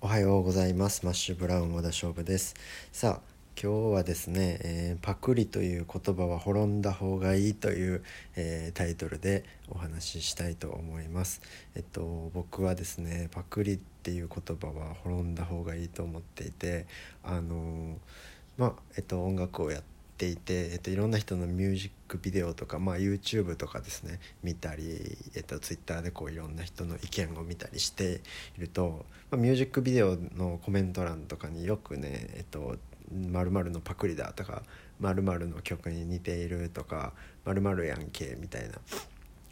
おはようございます。マッシュブラウン和田勝負です。さあ今日はですね、えー、パクリという言葉は滅んだ方がいいという、えー、タイトルでお話ししたいと思います。えっと僕はですねパクリっていう言葉は滅んだ方がいいと思っていてあのまあえっと音楽をやってていて、えっと、いろんな人のミュージックビデオとか、まあ、YouTube とかですね見たり、えっと、Twitter でこういろんな人の意見を見たりしていると、まあ、ミュージックビデオのコメント欄とかによくね、えっと、〇〇のパクリだとか〇〇の曲に似ているとか〇〇やんけみたいな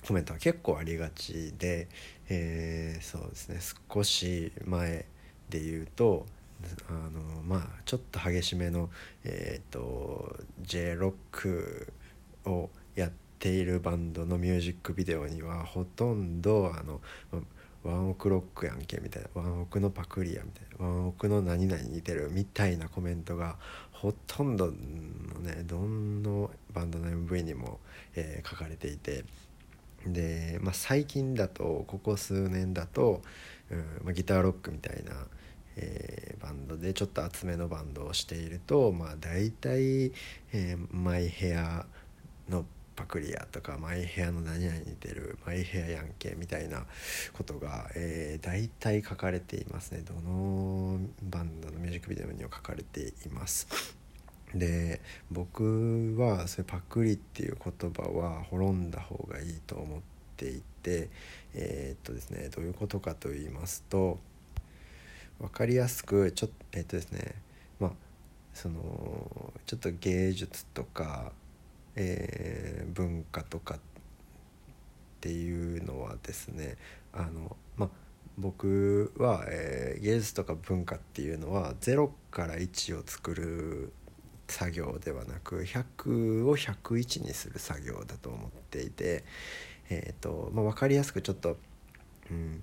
コメントは結構ありがちで、えー、そうですね少し前で言うとあのまあちょっと激しめの、えーと、J ロックをやっているバンドのミュージックビデオにはほとんどあのワンオクロックやんけみたいなワンオクのパクリやみたいなワンオクの何々似てるみたいなコメントがほとんどのねどのバンドの MV にも、えー、書かれていてで、まあ、最近だとここ数年だと、うんまあ、ギターロックみたいなえー、バンドでちょっと厚めのバンドをしているとまあ大体、えー、マイヘアのパクリアとかマイヘアの何々に似てるマイヘアヤンケみたいなことが、えー、大体書かれていますねどのバンドのミュージックビデオにも書かれています。で僕はそれパクリっていう言葉は滅んだ方がいいと思っていてえー、っとですねどういうことかと言いますと分かりやすくちょっとえっとですねまあそのちょっと芸術とか、えー、文化とかっていうのはですねあのまあ僕は、えー、芸術とか文化っていうのは0から1を作る作業ではなく100を101にする作業だと思っていて、えーとまあ、分かりやすくちょっと、うん、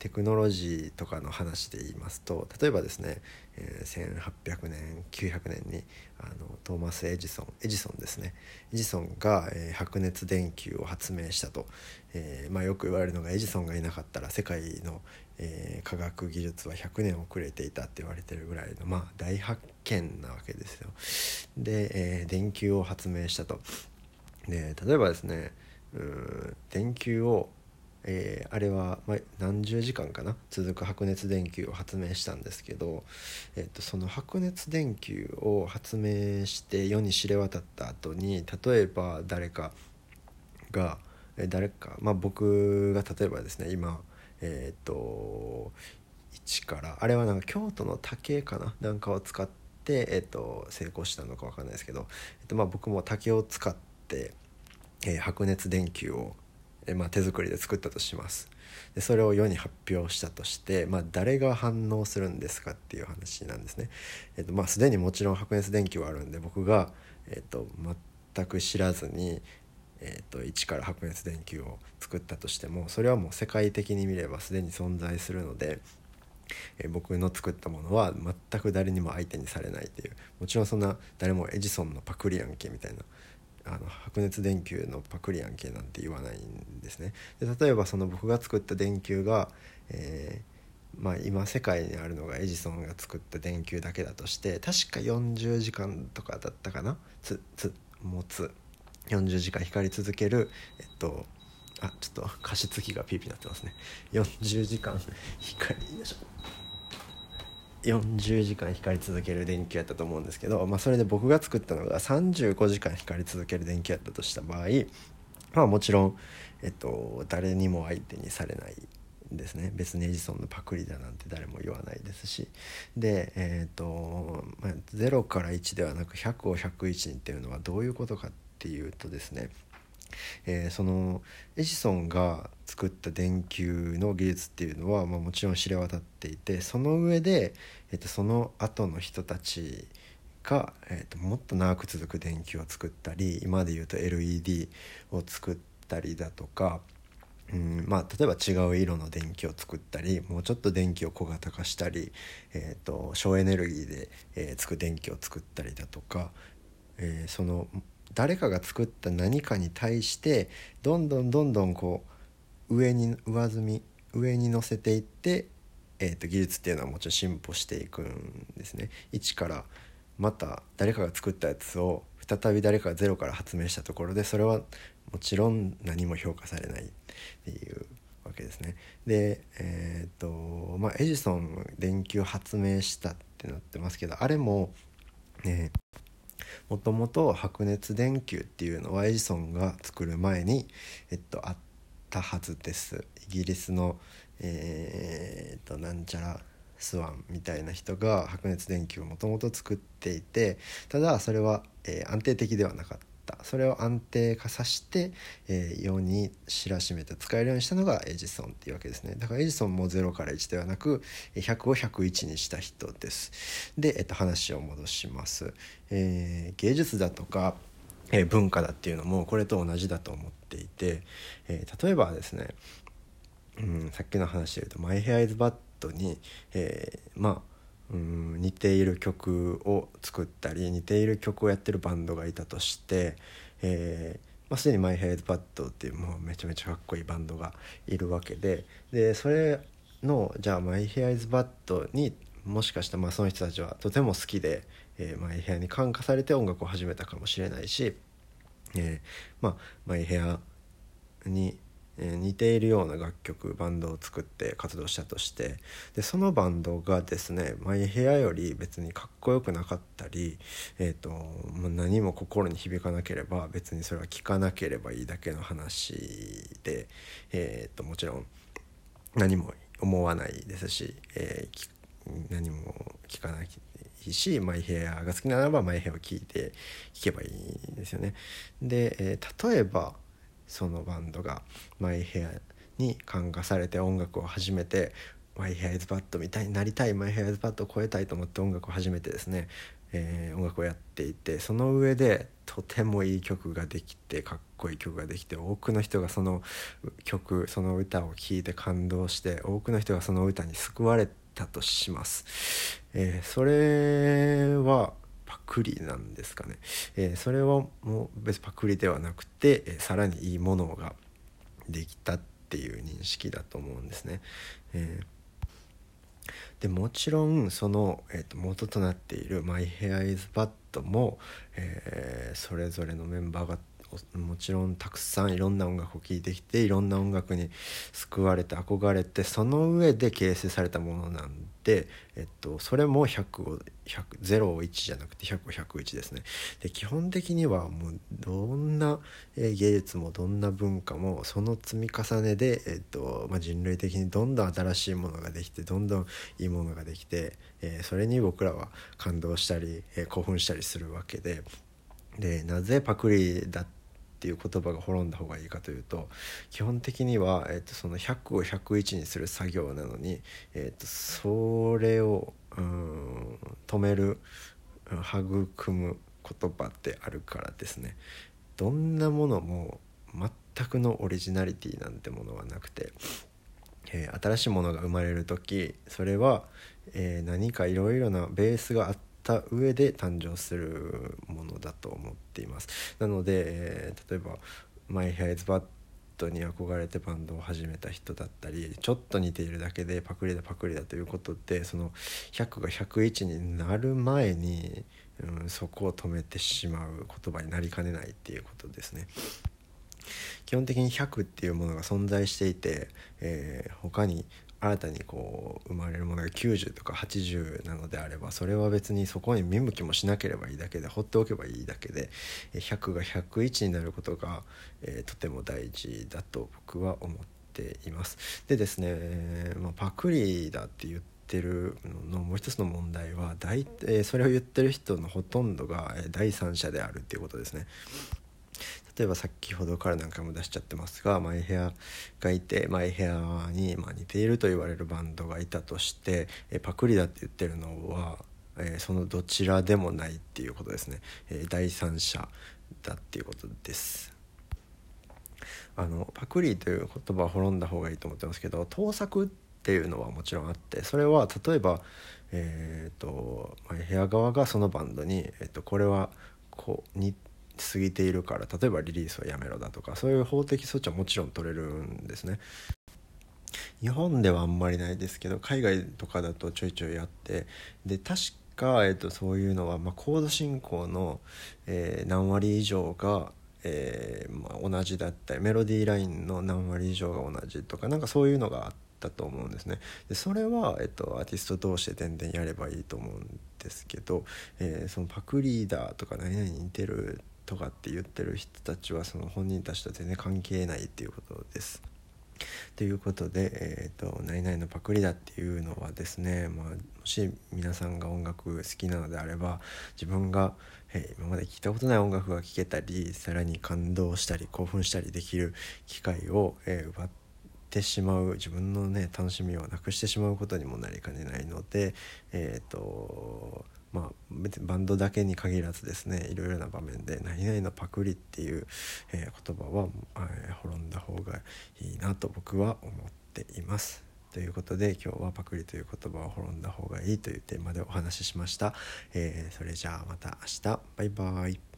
テクノロジーとかの話で言いますと例えばですね、えー、1800年900年にあのトーマス・エジソンエジソンですねエジソンが、えー、白熱電球を発明したと、えーまあ、よく言われるのがエジソンがいなかったら世界の、え、科学技術は100年遅れていたって言われてるぐらいの、まあ、大発見なわけですよ。で、え、電球を発明したと。で例えばですねうん電球をえー、あれは、ま何十時間かな？続く白熱電球を発明したんですけど、えーと、その白熱電球を発明して世に知れ渡った後に例えば誰かが、え、誰か、まあ、僕が例えばですね今えっ、と一からあれはなんか京都の竹かな？なんかを使って、えーと、成功したのか分かんないですけど、えーとまあ、僕も竹を使って、えー、白熱電球をえまあ、手作りで作ったとしますでそれを世に発表したとして、まあ、誰が反応するんですかっていう話なんですね。えっとまあ、すでにもちろん白熱電球はあるんで僕が、えっと、全く知らずに、えっと、一から白熱電球を作ったとしてもそれはもう世界的に見ればすでに存在するので。え僕の作ったものは全く誰にも相手にされないというもちろんそんな誰もエジソンのパクリやんけみたいなあの白熱電球のパクリやんけなんて言わないんですね。で例えばその僕が作った電球が、えー、まあ、今世界にあるのがエジソンが作った電球だけだとして確か40時間とかだったかな？つつ持つ。40時間光り続けるえっとあちょっと加湿器がピーピーなってますね。40時間光よいしょ。40時間光り続ける電球やったと思うんですけど、まあ、それで僕が作ったのが35時間光り続ける電球やったとした場合まあもちろん、えっと、誰にも相手にされないですね。別にエジソンのパクリだなんて誰も言わないですし。でえっ、と、まあ、0から1ではなく100を101にっていうのはどういうことかっていうとですねえー、そのエジソンが作った電球の技術っていうのは、まあ、もちろん知れ渡っていてその上で、えー、とその後の人たちが、えー、ともっと長く続く電球を作ったり今で言うと LED を作ったりだとか、うんまあ、例えば違う色の電気を作ったりもうちょっと電気を小型化したり、えーと、省エネルギーで、えー、つく電気を作ったりだとか、えー、その誰かが作った何かに対してどんどんどんどんこう上に上積み上に乗せていってえーと、技術っていうのはもちろん進歩していくんですね。一からまた誰かが作ったやつを再び誰かがゼロから発明したところでそれはもちろん何も評価されないっていうわけですね。でえっ、ー、とまあエジソン電球発明したってなってますけどあれもねもともと白熱電球っていうのはエジソンが作る前に、えっと、あったはずです。イギリスの、えー、っとなんちゃらスワンみたいな人が白熱電球をもともと作っていてただそれは、えー、安定的ではなかったった。それを安定化させて、えー、世に知らしめて使えるようにしたのがエジソンっていうわけですね。だからエジソンも0から1ではなく100を101にした人です。で、えっと、話を戻します、えー、芸術だとか、えー、文化だっていうのもこれと同じだと思っていて、え、例えばですね、うん、さっきの話で言うと「 My Hair is Bad に」え、まあうん似ている曲を作ったり似ている曲をやってるバンドがいたとして、えーまあ、すでに My Hair is Bad っていうもうめちゃめちゃかっこいいバンドがいるわけででそれのじゃあ My Hair is Bad にもしかしたらまあその人たちはとても好きで、えー、 My Hair に感化されて音楽を始めたかもしれないし、えー、まあマイ・ヘアにえ似ているような楽曲バンドを作って活動したとしてでそのバンドがですねマイヘアより別にかっこよくなかったり、えーと、もう何も心に響かなければ別にそれは聴かなければいいだけの話で、えーと、もちろん何も思わないですし、えー、何も聞かないしマイヘアが好きならばマイヘアを聴いて聴けばいいんですよね。で、えー、例えばそのバンドがマイヘアに感化されて音楽を始めてマイヘアイズバッドみたいになりたいマイヘアイズバッドを超えたいと思って音楽を始めてですね、えー、音楽をやっていてその上でとてもいい曲ができてかっこいい曲ができて多くの人がその曲その歌を聴いて感動して多くの人がその歌に救われたとします。えー、それはクリなんですかね、えー、それはもう別パクリではなくて、えー、さらにいいものができたっていう認識だと思うんですね。えー、でもちろんその、えーと、元となっている「マイ・ヘア・イズ・バッドも」えー、それぞれのメンバーがもちろんたくさんいろんな音楽を聴いてきていろんな音楽に救われて憧れてその上で形成されたものなんで、えっと、それも100を100 0を1じゃなくて100を101ですね。で基本的にはもうどんな芸術もどんな文化もその積み重ねで、えっとまあ、人類的にどんどん新しいものができてどんどんいいものができて、えー、それに僕らは感動したり、えー、興奮したりするわけで。でなぜパクリだったっていう言葉が滅んだ方がいいかというと基本的には、えー、とその100を101にする作業なのに、えー、とそれをうん止める育む言葉であるからですね。どんなものも全くのオリジナリティなんてものはなくて、えー、新しいものが生まれる時それは、えー、何かいろいろなベースがあってた上で誕生するものだと思っていますなので、えー、例えば「マイ・ヘイズ・バット」に憧れてバンドを始めた人だったりちょっと似ているだけでパクリだパクリだということでその100が101になる前に、うん、そこを止めてしまう言葉になりかねないっていうことですね。基本的に100っていうものが存在していて、えー、他に新たにこう生まれるものが90とか80なのであればそれは別にそこに見向きもしなければいいだけで放っておけばいいだけで100が101になることが、えー、とても大事だと僕は思っています。でですね、まあ、パクリだって言ってるのもう一つの問題は大、えー、それを言ってる人のほとんどが第三者であるっていうことですね。例えば先ほどから何回も出しちゃってますがマイヘアがいてマイヘアにま似ていると言われるバンドがいたとしてえパクリだって言ってるのは、えそのどちらでもないっていうことですね、え第三者だっていうことです。あのパクリという言葉は滅んだ方がいいと思ってますけど盗作っていうのはもちろんあってそれは例えば、えーと、マイヘア側がそのバンドに、えーと、これはこう似過ぎているから例えばリリースはやめろだとかそういう法的措置はもちろん取れるんですね。日本ではあんまりないですけど海外とかだとちょいちょいやってで確か、えっと、そういうのは、まあ、コード進行の、えー、何割以上が、えーまあ、同じだったりメロディーラインの何割以上が同じとかなんかそういうのがあったと思うんですね。でそれは、えっと、アーティスト同士で全然やればいいと思うんですけど、えー、そのパクリーダーとか何々に似てるとかって言ってる人たちはその本人たちと全然関係ないっていうことです。ということで「えーと、何々のパクリだ」っていうのはですね、まあ、もし皆さんが音楽好きなのであれば自分が、えー、今まで聴いたことない音楽が聴けたりさらに感動したり興奮したりできる機会を、えー、奪ってしまう自分のね楽しみをなくしてしまうことにもなりかねないのでえっ、ー、とまあ、別にバンドだけに限らずですねいろいろな場面で「何々のパクリ」っていう、えー、言葉は、えー、滅んだ方がいいなと僕は思っています。ということで今日はパクリという言葉を滅んだ方がいいというテーマでお話ししました。えー、それじゃあまた明日バイバイ。